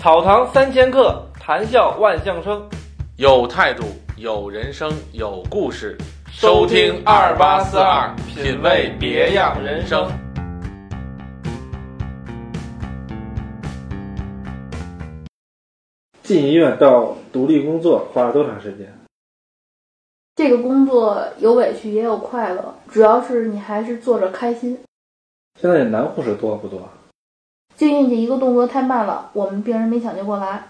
草堂三千客，谈笑万象生。有态度，有人生，有故事。收听二八四二，品味别样人生。进医院到独立工作花了多长时间？这个工作有委屈也有快乐，主要是你还是做着开心。现在男护士多不多？就因这一个动作太慢了，我们病人没抢救过来。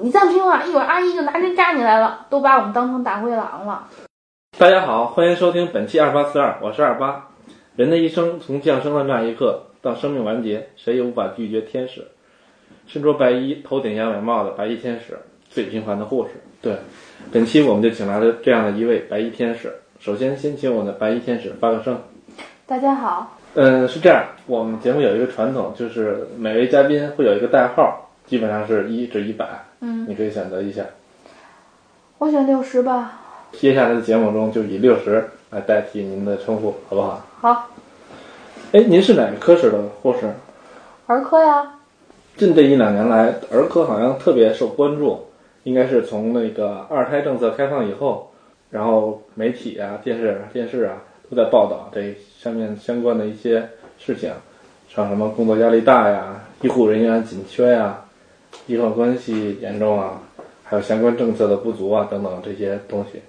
你再不听话，一会儿阿姨就拿针扎你来了，都把我们当成大灰狼了。大家好，欢迎收听本期二八四二，我是二八。人的一生从降生的那一刻到生命完结，谁也无法拒绝天使。身着白衣、头顶羊尾帽的白衣天使，最平凡的护士。对，本期我们就请来了这样的一位白衣天使。首先，先请我的白衣天使发个声。大家好。嗯，是这样，我们节目有一个传统，就是每位嘉宾会有一个代号，基本上是一至一百。嗯，你可以选择一下。我选六十吧。接下来的节目中就以六十来代替您的称呼，好不好？好。哎，您是哪个科室的护士？儿科呀。近这一两年来，儿科好像特别受关注，应该是从那个二胎政策开放以后，然后媒体啊、电视、电视啊都在报道这上面相关的一些事情，像什么工作压力大呀、医护人员紧缺呀、医患关系严重啊，还有相关政策的不足啊等等这些东西，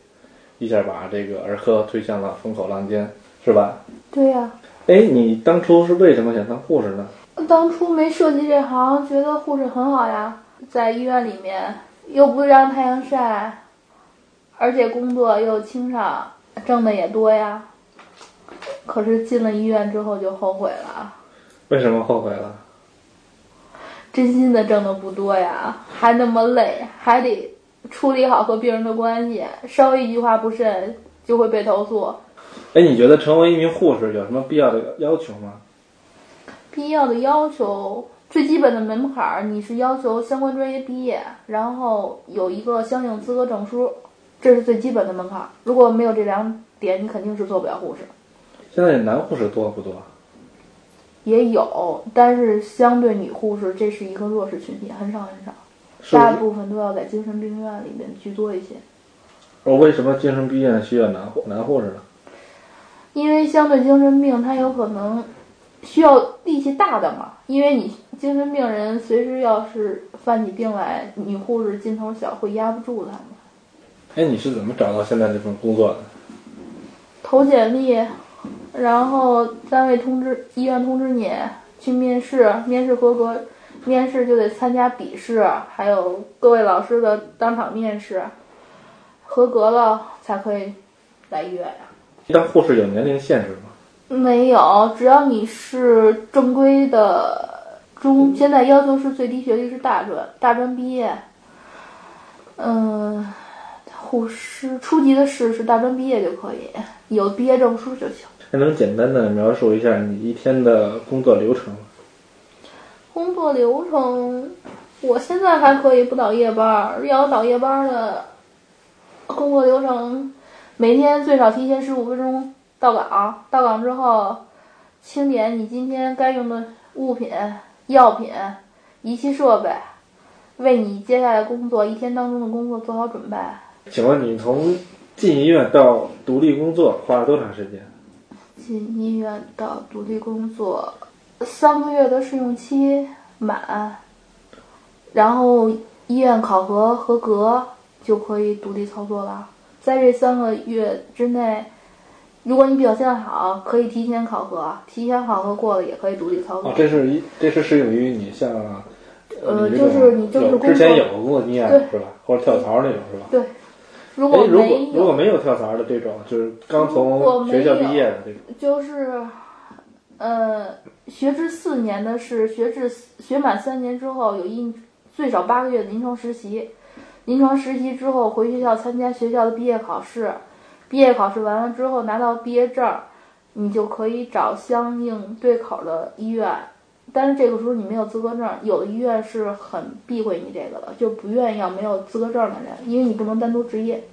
一下把这个儿科推向了风口浪尖，是吧？对呀。哎，你当初是为什么想当护士呢？当初没涉及这行，觉得护士很好呀，在医院里面又不让太阳晒，而且工作又清爽，挣的也多呀。可是进了医院之后就后悔了。为什么后悔了？真心的挣的不多呀，还那么累，还得处理好和病人的关系，稍微一句话不慎就会被投诉。哎，你觉得成为一名护士有什么必要的要求吗？必要的要求，最基本的门槛儿，你是要求相关专业毕业，然后有一个相应资格证书，这是最基本的门槛儿。如果没有这两点，你肯定是做不了护士。现在男护士多不多？也有，但是相对女护士，这是一个弱势群体，很少很少，大部分都要在精神病院里面居多一些。我为什么精神病院需要男护男护士呢？因为相对精神病，他有可能需要力气大的嘛。因为你精神病人随时要是犯起病来，女护士劲头小，会压不住他们。哎，你是怎么找到现在这份工作的？投简历。然后单位通知，医院通知你去面试，面试合格，面试就得参加笔试，还有各位老师的当场面试，合格了才可以来医院呀。当护士有年龄限制吗？没有，只要你是正规的中，现在要求是最低学历是大专，大专毕业。嗯，护士初级的试是大专毕业就可以，有毕业证书就行。还能简单的描述一下你一天的工作流程吗？工作流程，我现在还可以不倒夜班儿。要倒夜班的，工作流程，每天最少提前十五分钟到岗。到岗之后，清点你今天该用的物品、药品、仪器设备，为你接下来工作一天当中的工作做好准备。请问你从进医院到独立工作花了多长时间？进医院的独立工作，三个月的试用期满，然后医院考核合格就可以独立操作了。在这三个月之内，如果你表现好，可以提前考核，提前考核过了也可以独立操作。这是一，这是适用于你像，呃，就是你就是之前有工作经验是吧？或者跳槽那种是吧？对。如果如果如果没有跳槽的这种，就是刚从学校毕业的这种，就是，呃，学制四年的是学制学满三年之后有一最少八个月的临床实习，临床实习之后回学校参加学校的毕业考试，毕业考试完了之后拿到毕业证，你就可以找相应对口的医院。但是这个时候你没有资格证，有的医院是很避讳你这个的，就不愿意要没有资格证的人，因为你不能单独执业，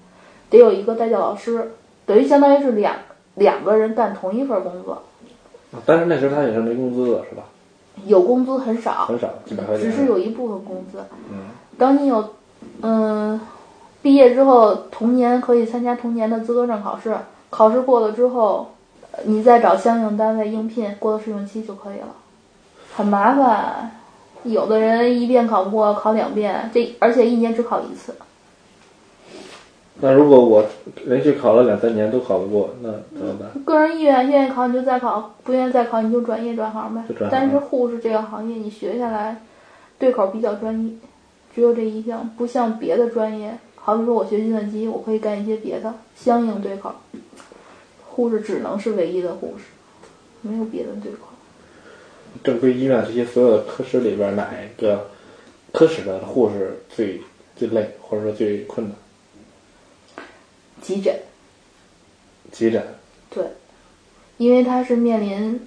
得有一个代教老师，等于相当于是两两个人干同一份工作。但是那时候他也是没工资的，是吧？有工资很少，很少，几百块钱。只是有一部分工资。嗯，等你有，嗯，毕业之后，同年可以参加同年的资格证考试，考试过了之后，呃你再找相应单位应聘，过了试用期就可以了。很麻烦，有的人一遍考不过，考两遍，这而且一年只考一次。那如果我连续考了两三年都考不过，那怎么办？个人意愿，愿意考你就再考，不愿意再考你就转业转行呗行。但是护士这个行业，你学下来对口比较专一，只有这一项，不像别的专业，好比说我学计算机，我可以干一些别的，相应对口。护士只能是唯一的护士，没有别的对口。正规医院这些所有的科室里边，哪一个科室的护士最最累，或者说最困难？急诊，急诊。对，因为他是面临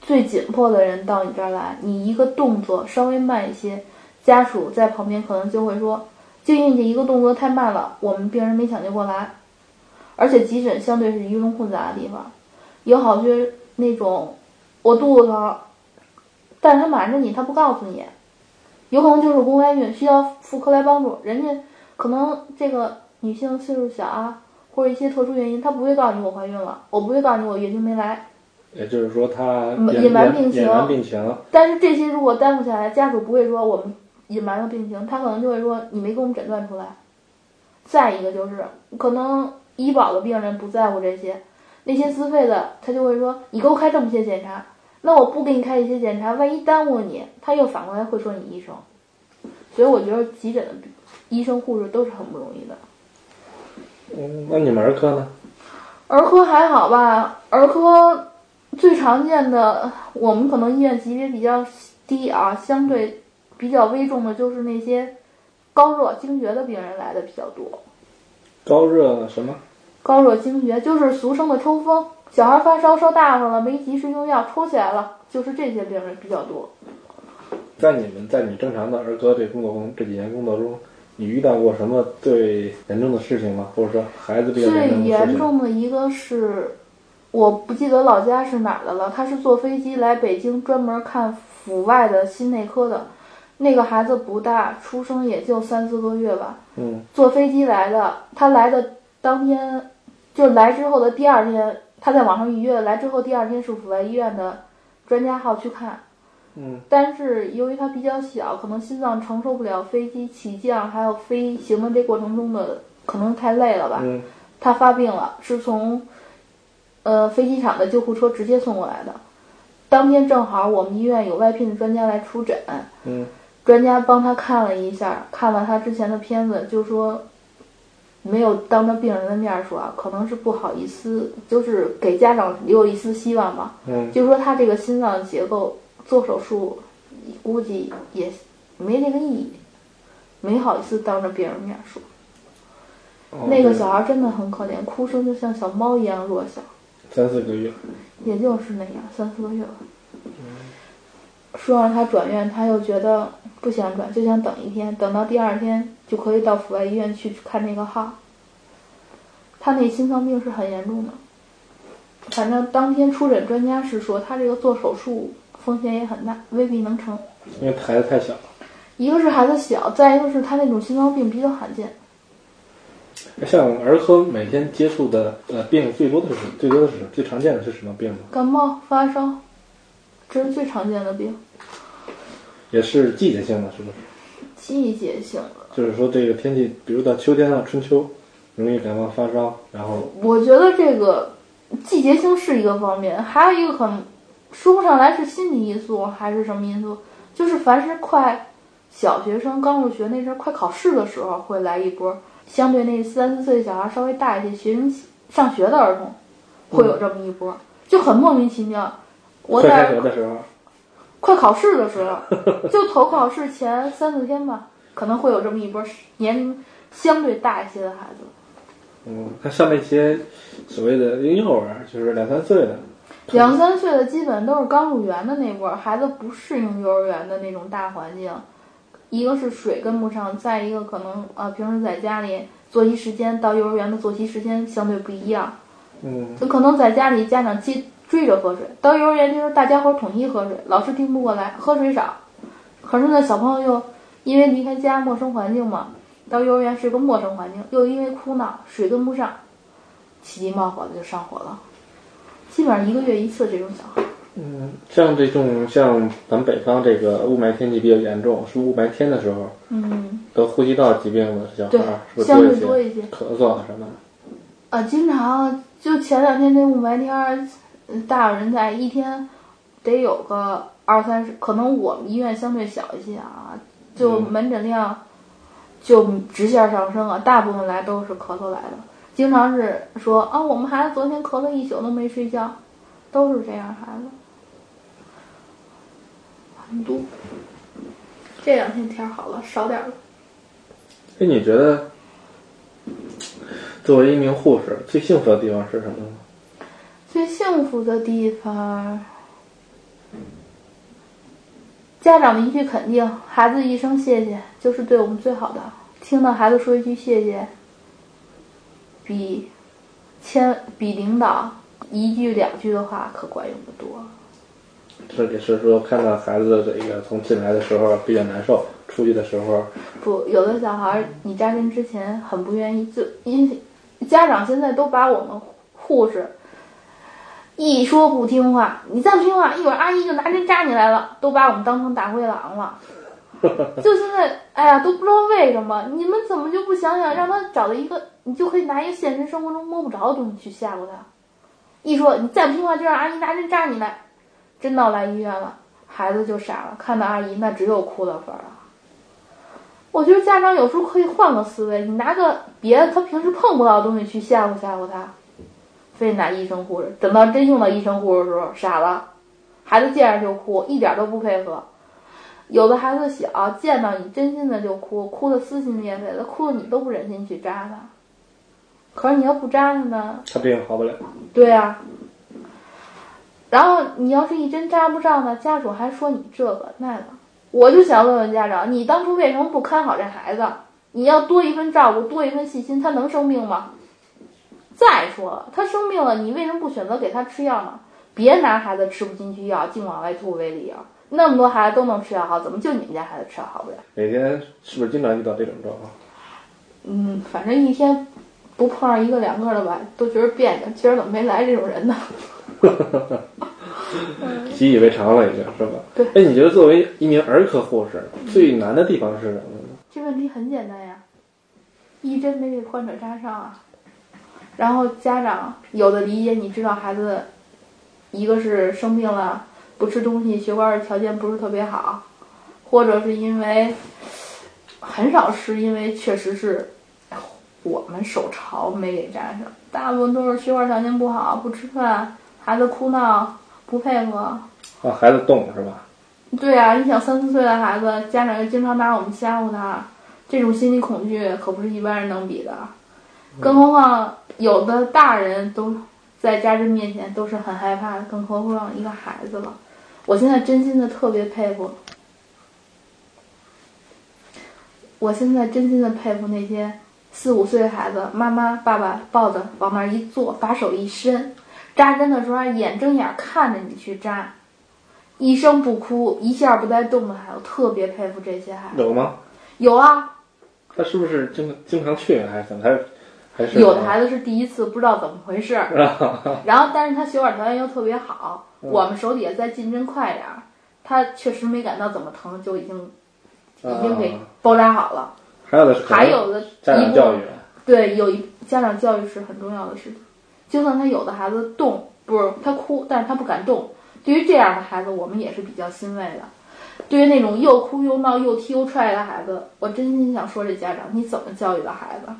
最紧迫的人到你这儿来，你一个动作稍微慢一些，家属在旁边可能就会说，就因为你一个动作太慢了，我们病人没抢救过来。而且急诊相对是鱼龙混杂的地方，有好些那种我肚子疼，但是他瞒着你，他不告诉你，有可能就是宫外孕需要妇科来帮助，人家可能这个女性岁数小啊。或者一些特殊原因，他不会告诉你我怀孕了，我不会告诉你我月经没来，也就是说他隐隐瞒病情隐瞒病情。但是这些如果耽误下来，家属不会说我们隐瞒了病情，他可能就会说你没给我们诊断出来。再一个就是可能医保的病人不在乎这些，那些自费的他就会说你给我开这么些检查，那我不给你开一些检查，万一耽误了你，他又反过来会说你医生。所以我觉得急诊的医生护士都是很不容易的。嗯，那你们儿科呢？儿科还好吧，儿科最常见的，我们可能医院级别比较低啊，相对比较危重的就是那些高热惊厥的病人来的比较多。高热什么？高热惊厥就是俗称的抽风，小孩发烧烧大发了，没及时用药抽起来了，就是这些病人比较多。在你们在你正常的儿科这工作中，这几年工作中，你遇到过什么最严重的事情吗？或者说孩子比较最严重的事严？重的一个是，我不记得老家是哪儿的了。他是坐飞机来北京，专门看阜外的心内科的。那个孩子不大，出生也就三四个月吧。嗯，坐飞机来的，他来的当天，就来之后的第二天，他在网上预约，来之后第二天是阜外医院的专家号去看。嗯，但是由于他比较小，可能心脏承受不了飞机起降还有飞行的这过程中的，可能太累了吧。嗯，他发病了，是从呃飞机场的救护车直接送过来的。当天正好我们医院有外聘的专家来出诊，嗯，专家帮他看了一下，看了他之前的片子，就说没有当着病人的面说啊，可能是不好意思，就是给家长留有一丝希望吧。嗯，就说他这个心脏结构做手术，估计也没那个意义，没好意思当着病人面说。哦那个小孩真的很可怜，哭声就像小猫一样弱小，三四个月，也就是那样，三四个月吧。说让他转院，他又觉得不想转，就想等一天，等到第二天就可以到阜外医院去看那个号。他那心脏病是很严重的，反正当天出诊专家是说他这个做手术风险也很大，未必能成。因为孩子太小了。一个是孩子小，再一个是他那种心脏病比较罕见。像儿科每天接触的呃病最多的是最多的是最常见的是什么病呢？感冒、发烧，这是最常见的病，也是季节性的，是不是？季节性的。就是说这个天气，比如到秋天啊、春秋，容易感冒发烧，然后我觉得这个季节性是一个方面，还有一个可能说不上来是心理因素还是什么因素，就是凡是快小学生刚入学那阵儿，快考试的时候会来一波，相对那三四岁小孩稍微大一些学龄上学的儿童，会有这么一波，就很莫名其妙。我快开在学的时候，快考试的时候，就投考试前三四天吧，可能会有这么一波年龄相对大一些的孩子。嗯，那像那些所谓的婴幼儿，就是两三岁的，两三岁的基本都是刚入园的那波儿，孩子不适应幼儿园的那种大环境，一个是水跟不上，再一个可能呃平时在家里作息时间到幼儿园的作息时间相对不一样，嗯，就可能在家里家长接追着喝水。到幼儿园就是大家伙儿统一喝水，老师听不过来，喝水少。可是呢，小朋友又因为离开家陌生环境嘛，到幼儿园是个陌生环境，又因为哭闹水跟不上，起急冒火的就上火了。基本上一个月一次这种小孩。嗯，像这种像咱们北方这个雾霾天气比较严重，是雾霾天的时候，嗯，得呼吸道疾病的小孩儿是不是相对多多一些。一咳嗽啊什么的？啊，经常就前两天那雾霾天大有人在，一天得有个二三十，可能我们医院相对小一些啊，就嗯门诊量就直线上升啊，大部分来都是咳嗽来的，经常是说啊，我们孩子昨天咳了一宿都没睡觉，都是这样孩子，很多。这两天天儿好了，少点儿了。哎，你觉得作为一名护士，最幸福的地方是什么呢？最幸福的地方，家长的一句肯定，孩子一声谢谢，就是对我们最好的。听到孩子说一句谢谢，比千比领导一句两句的话可管用的多。这也是说看到孩子的这个从进来的时候比较难受，出去的时候不，有的小孩儿你扎针之前很不愿意，就因为家长现在都把我们护士一说不听话，你再不听话，一会儿阿姨就拿针扎你来了，都把我们当成大灰狼了。就现在，哎呀，都不知道为什么，你们怎么就不想想让他找到一个，你就可以拿一个现实生活中摸不着的东西去吓唬他。一说你再不听话，就让阿姨拿针扎你来，真到来医院了，孩子就傻了，看到阿姨那只有哭的份儿了。我觉得家长有时候可以换个思维，你拿个别的他平时碰不到的东西去吓唬吓唬他，非拿医生护士，等到真用到医生护士的时候傻了，孩子见着就哭，一点都不配合。有的孩子小，见到你真心的就哭，哭的撕心裂肺的，哭的你都不忍心去扎他。可是你要不扎他呢，他病好不了。对呀、然后你要是一针扎不上呢，家属还说你这个那个。我就想问问家长，你当初为什么不看好这孩子？你要多一份照顾，多一份细心，他能生病吗？再说了，他生病了，你为什么不选择给他吃药呢？别拿孩子吃不进去药，净往外吐为理由。那么多孩子都能吃药好，怎么就你们家孩子吃药好不了？每天是不是经常遇到这种状况？嗯，反正一天不碰上一个两个的吧，都觉得别扭。今儿怎么没来这种人呢？习以为常了，已经是吧？对哎，你觉得作为一名儿科护士，最难的地方是什么呢？这问题很简单呀，一针没给患者扎上啊。然后家长有的理解，你知道孩子，一个是生病了不吃东西，血管条件不是特别好，或者是因为很少是因为确实是我们手潮没给扎上，大部分都是血管条件不好，不吃饭，孩子哭闹不配合。啊，孩子动是吧？对啊，你想三四岁的孩子，家长又经常拿我们吓唬他，这种心理恐惧可不是一般人能比的。更何况有的大人都在扎针面前都是很害怕的，更何况一个孩子了。我现在真心的特别佩服，我现在真心的佩服那些四五岁的孩子，妈妈爸爸抱着往那儿一坐，把手一伸，扎针的时候还眼睁眼看着你去扎。一声不哭，一下不带动的孩子，我特别佩服这些孩子。有吗？有啊，他是不是经经常去还是怎么？还是有的孩子是第一次，不知道怎么回事儿，然后但是他血管条件又特别好，嗯我们手底下再进针快点儿，他确实没感到怎么疼，就已经已经给啊包扎好了。还有的是还有的家长教育，对，有一家长教育是很重要的事情。就算他有的孩子动，不是他哭，但是他不敢动。对于这样的孩子，我们也是比较欣慰的。对于那种又哭又闹又踢又踹的孩子，我真心想说，这家长你怎么教育的孩子？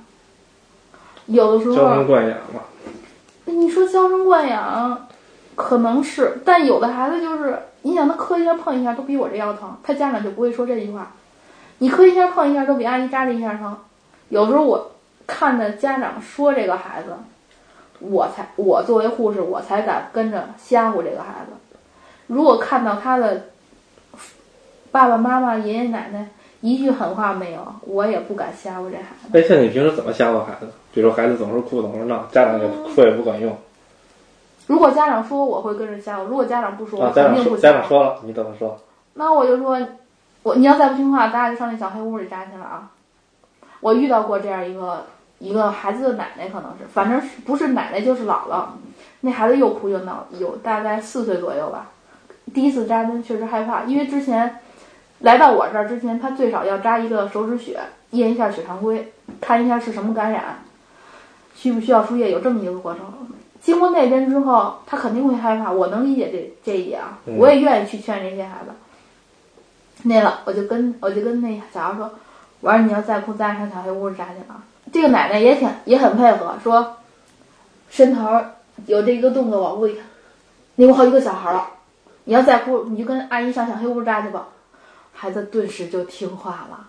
有的时候娇生候，惯养嘛。你说娇生惯养，可能是，但有的孩子就是，你想他磕一下碰一下都比我这腰疼，他家长就不会说这句话。你磕一下碰一下都比阿姨扎这一下疼。有时候我看着家长说这个孩子，我才我作为护士，我才敢跟着吓唬这个孩子。如果看到他的爸爸妈妈、爷爷奶奶一句狠话没有，我也不敢吓唬这孩子。哎，像你平时怎么吓唬孩子？比如说孩子总是哭总是闹，家长也哭也不管用。如果家长说，我会跟着吓唬；如果家长不说，我肯定不长说，家。长说了，你怎么说？那我就说，我你要再不听话，咱俩就上那小黑屋里扎去了啊！我遇到过这样一个一个孩子的奶奶，可能是，反正是不是奶奶就是姥姥。那孩子又哭又闹，有大概四岁左右吧。第一次扎针确实害怕，因为之前来到我这儿之前，他最少要扎一个手指血，验一下血常规，看一下是什么感染，需不需要输液，有这么一个过程。经过那边之后，他肯定会害怕，我能理解这这一点啊，嗯我也愿意去劝这些孩子。那了，我就跟我就跟那小孩说，我说你要再哭，咱俩上小黑屋扎去啊。这个奶奶也挺也很配合，说伸头有这一个动作往屋里看，那屋好几个小孩了，你要再哭，你就跟阿姨上小黑屋扎去吧。孩子顿时就听话了，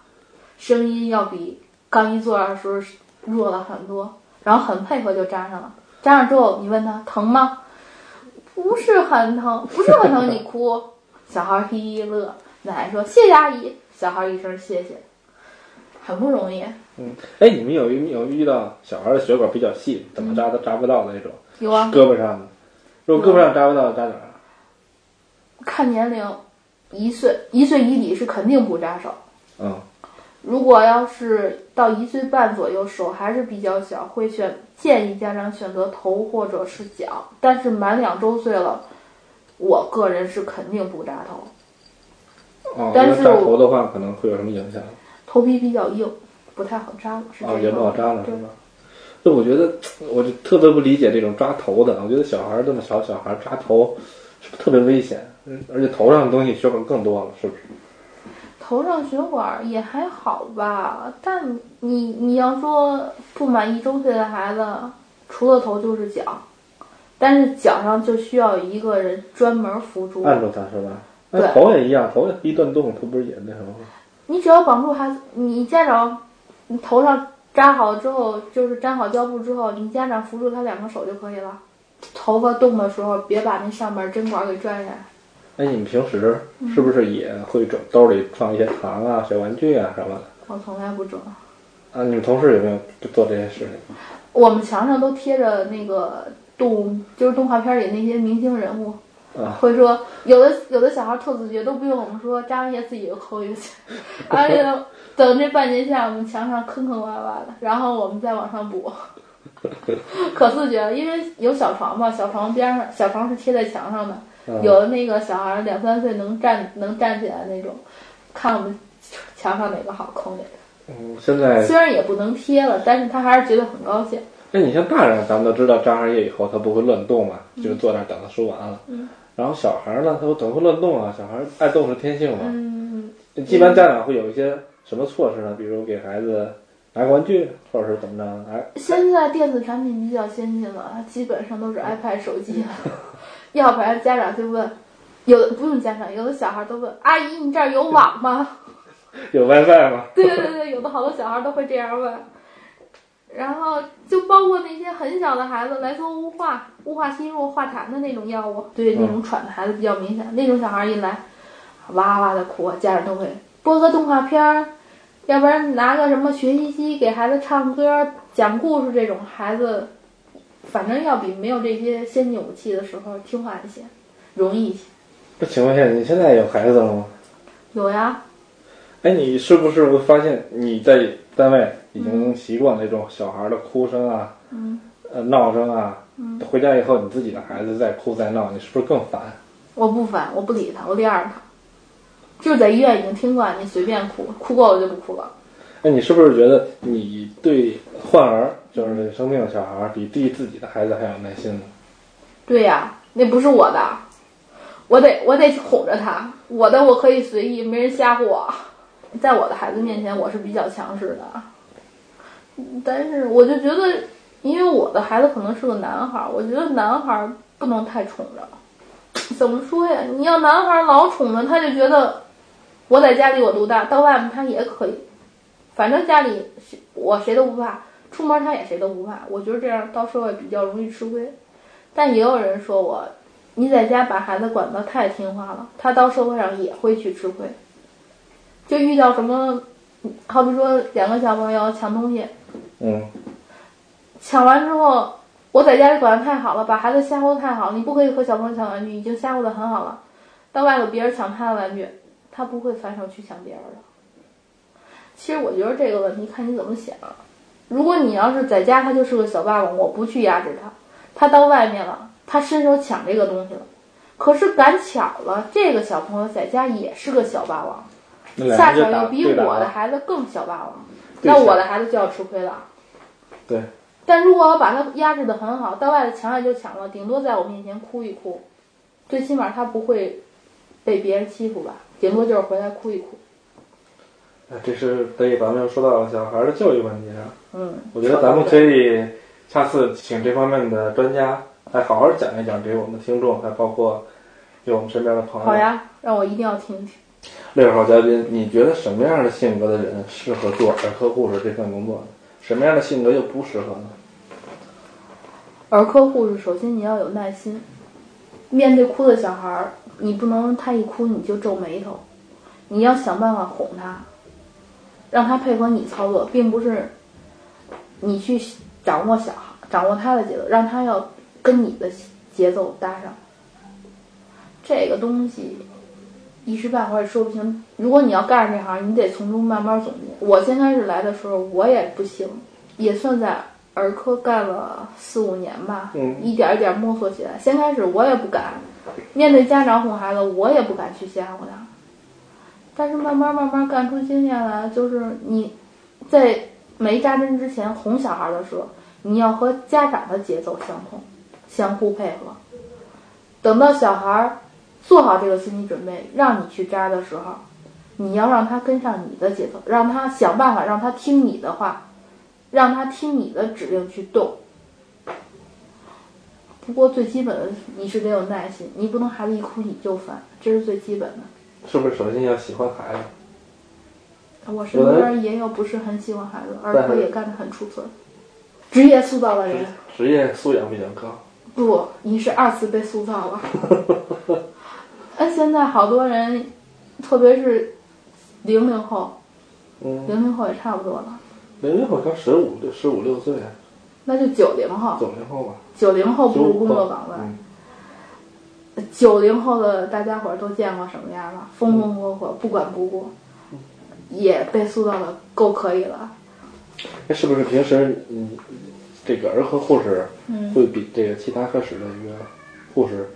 声音要比刚一坐那儿的时候弱了很多，然后很配合就扎上了。扎上之后，你问他疼吗？不是很疼，不是很疼，你哭。小孩嘿嘿乐，奶奶说谢谢阿姨，小孩一声谢谢，很不容易。嗯哎，你们有有有遇到小孩的血管比较细，怎么扎都扎不到的那种，有啊，胳膊上的，如果胳膊上扎不到，扎哪儿啊？看年龄，一岁一岁以里是肯定不扎手。嗯，如果要是到一岁半左右，手还是比较小，会选建议家长选择头或者是脚。但是满两周岁了，我个人是肯定不扎头，哦，但是头的话可能会有什么影响？头皮比较硬，不太好扎了。是这哦，也不好扎了是对吧？就我觉得，我就特别不理解这种扎头的。我觉得小孩儿这么小，小孩儿扎头特别危险？嗯而且头上的东西血管更多了，是不是？头上血管也还好吧，但你你要说不满一周岁的孩子，除了头就是脚，但是脚上就需要一个人专门扶住。按住他是吧？那对头也一样，头一断动，它不是也那什么吗？你只要绑住孩子，你家长你头上扎好之后，就是粘好胶布之后，你家长扶住他两个手就可以了。头发动的时候，别把那上面针管给拽下来。哎，你们平时是不是也会整兜里放一些糖啊、小玩具啊什么的？我从来不整。啊，你们同事有没有做这些事情？我们墙上都贴着那个动物，就是动画片里那些明星人物。啊会说有的有的小孩特自觉，都不用我们说，扎完鞋自己就抠一个去，而且等这半年下，我们墙上坑坑洼洼的，然后我们再往上补，可自觉了，因为有小床嘛，小床边上小床是贴在墙上的，嗯有的那个小孩两三岁能站能站起来那种，看我们墙上哪个好抠哪个。嗯，现在虽然也不能贴了，但是他还是觉得很高兴。那你像大人，咱们都知道扎上液以后他不会乱动嘛，就是坐那儿等他输完了。嗯然后小孩呢，他怎么会乱动啊？小孩爱动是天性嘛。嗯，一般家长会有一些什么措施呢？比如给孩子拿个玩具，或者是怎么着？哎，现在电子产品比较先进了，基本上都是 iPad 手机了，要不然家长就问，有的不用家长，有的小孩都问阿姨你这儿有网吗？有 WiFi 吗？对对对，有的好多小孩都会这样问。然后就包括那些很小的孩子来说雾化、雾化吸入、化痰的那种药物，对那种喘的孩子比较明显。那种小孩一来，哇哇的哭，家长都会播个动画片儿，要不然拿个什么学习机给孩子唱歌、讲故事，这种孩子，反正要比没有这些先进武器的时候听话一些，容易一些。那请问一下，你现在有孩子了吗？有呀，哎，你是不是会发现你在单位已经习惯那种小孩的哭声啊，嗯，呃，闹声啊？回家以后，你自己的孩子再哭再闹，你是不是更烦？我不烦，我不理他，我晾着他。就是在医院已经听惯，你随便哭，哭够了就不哭了。哎，你是不是觉得你对患儿，就是这生病的小孩儿，比对自己的孩子还有耐心呢？对呀，那不是我的，我得我得哄着他，我的我可以随意，没人吓唬我。在我的孩子面前，我是比较强势的，嗯但是我就觉得，因为我的孩子可能是个男孩儿，我觉得男孩儿不能太宠着。怎么说呀？你要男孩儿老宠着，他就觉得我在家里我独大，到外面他也可以，反正家里我谁都不怕，出门他也谁都不怕。我觉得这样到社会比较容易吃亏。但也有人说我，你在家把孩子管得太听话了，他到社会上也会去吃亏。就遇到什么，好比说两个小朋友抢东西，嗯，抢完之后，我在家里管得太好了，把孩子吓唬得太好了，你不可以和小朋友抢玩具，已经吓唬得很好了。到外头别人抢他的玩具，他不会反手去抢别人的。其实我觉得这个问题看你怎么想。如果你要是在家，他就是个小霸王，我不去压制他；他到外面了，他伸手抢这个东西了。可是赶巧了，这个小朋友在家也是个小霸王，恰巧又比我的孩子更小霸王，那我的孩子就要吃亏了。对。但如果我把他压制的很好，到外头抢也就抢了，顶多在我面前哭一哭，最起码他不会被别人欺负吧，顶多就是回来哭一哭。哎这是对，咱们又说到了小孩的教育问题上。嗯，我觉得咱们可以下次请这方面的专家来好好讲一讲给我们的听众，还包括给我们身边的朋友。好呀，让我一定要听听。六号嘉宾，你觉得什么样的性格的人适合做儿科护士这份工作呢？什么样的性格又不适合呢？儿科护士首先你要有耐心，面对哭的小孩儿，你不能他一哭你就皱眉头，你要想办法哄他，让他配合你操作，并不是你去掌握小孩掌握他的节奏，让他要跟你的节奏搭上。这个东西一时半会儿也说不清。如果你要干这行，你得从中慢慢总结。我先开始来的时候，我也不行，也算在儿科干了四五年吧，嗯一点一点摸索起来。先开始我也不敢，面对家长哄孩子，我也不敢去吓唬他。但是慢慢慢慢干出经验来，就是你在没扎针之前哄小孩的时候，你要和家长的节奏相同，相互配合。等到小孩做好这个心理准备，让你去扎的时候，你要让他跟上你的节奏，让他想办法让他听你的话，让他听你的指令去动。不过最基本的你是得有耐心，你不能孩子一哭你就烦，这是最基本的。是不是首先要喜欢孩子？我身边也有不是很喜欢孩子，儿科也干得很出色，职业塑造的人。职业素养比较高。不，你是二次被塑造了。哎，现在好多人，特别是零零后，嗯，零零后也差不多了，零零后刚十五六十五六岁，那就九零后，九零后吧。九零后步入工作岗位，嗯，九零后的大家伙儿都见过什么样了？风风火火，不管不顾，也被塑造的够可以了。那，是不是平时嗯，这个儿科护士嗯，会比这个其他科室的一个护士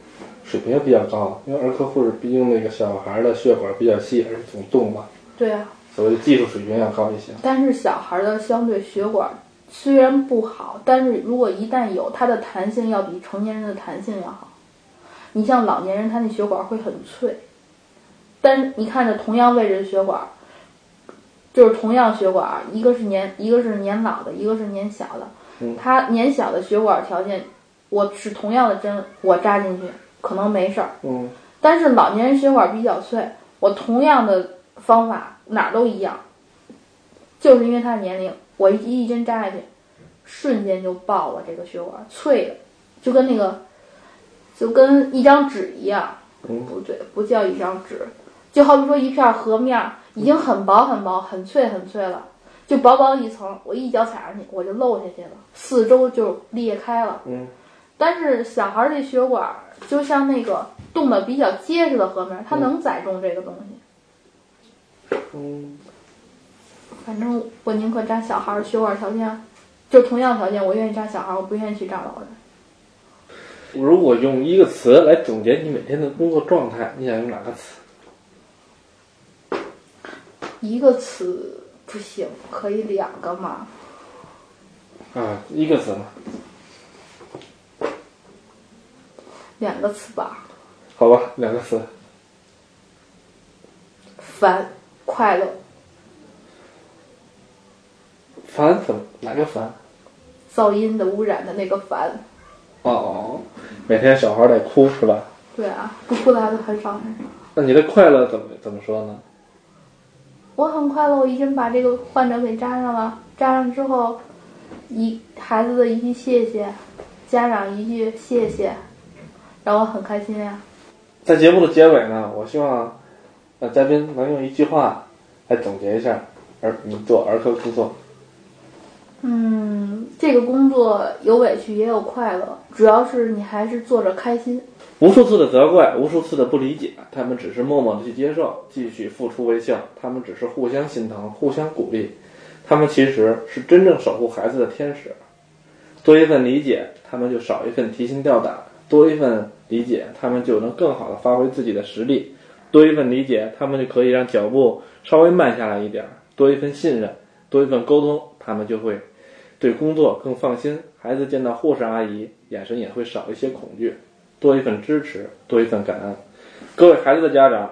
水平也比较高？因为儿科护士毕竟那个小孩的血管比较细，而且总动嘛，对啊。所谓的技术水平要高一些。但是小孩儿的相对血管虽然不好，但是如果一旦有，它的弹性要比成年人的弹性要好。你像老年人，他那血管会很脆，但是你看着同样位置的血管，就是同样血管，一个是年一个是年老的，一个是年小的嗯。他年小的血管条件，我是同样的针，我扎进去可能没事儿，嗯，但是老年人血管比较脆，我同样的方法哪儿都一样，就是因为他的年龄，我一一针扎下去，瞬间就爆了这个血管，脆的，就跟那个，就跟一张纸一样，嗯不对，不叫一张纸，就好比说一片河面儿已经很薄很薄、很脆很脆了，就薄薄一层，我一脚踩上去我就漏下去了，四周就裂开了。嗯，但是小孩儿这血管儿就像那个冻得比较结实的河面儿，它嗯能载重这个东西。嗯，反正我宁可扎小孩儿血管条件，就同样条件，我愿意扎小孩儿，我不愿意去扎老人。如果用一个词来总结你每天的工作状态，你想用哪个词？一个词不行，可以两个吗？啊，一个词嘛。两个词吧，好吧，两个词。烦，快乐，烦怎么哪个烦？噪音的污染的那个烦。哦哦，每天小孩得哭是吧？对啊，不哭的孩子很少很少。那你的快乐怎么怎么说呢？我很快乐，我已经把这个患者给扎上了。扎上之后，一孩子的一句谢谢，家长一句谢谢，让我很开心呀、在节目的结尾呢，我希望呃嘉宾能用一句话来总结一下儿你做儿科工作。嗯，这个工作有委屈也有快乐，主要是你还是做着开心。无数次的责怪，无数次的不理解，他们只是默默的去接受，继续付出微笑。他们只是互相心疼，互相鼓励。他们其实是真正守护孩子的天使。多一份理解，他们就少一份提心吊胆；多一份理解，他们就能更好的发挥自己的实力；多一份理解，他们就可以让脚步稍微慢下来一点；多一份信任，多一份沟通，他们就会对工作更放心。孩子见到护士阿姨，眼神也会少一些恐惧。多一份支持，多一份感恩。各位孩子的家长，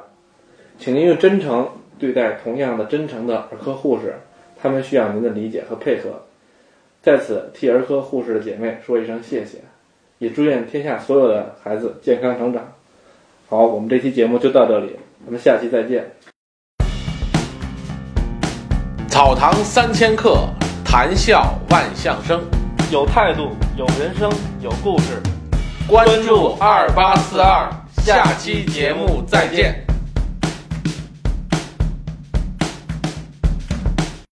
请您用真诚对待同样的真诚的儿科护士，他们需要您的理解和配合。在此替儿科护士的姐妹说一声谢谢，也祝愿天下所有的孩子健康成长。好，我们这期节目就到这里，咱们下期再见。草堂三千客，谈笑万象生。有态度，有人生，有故事。关注二八四二，下期节目再见。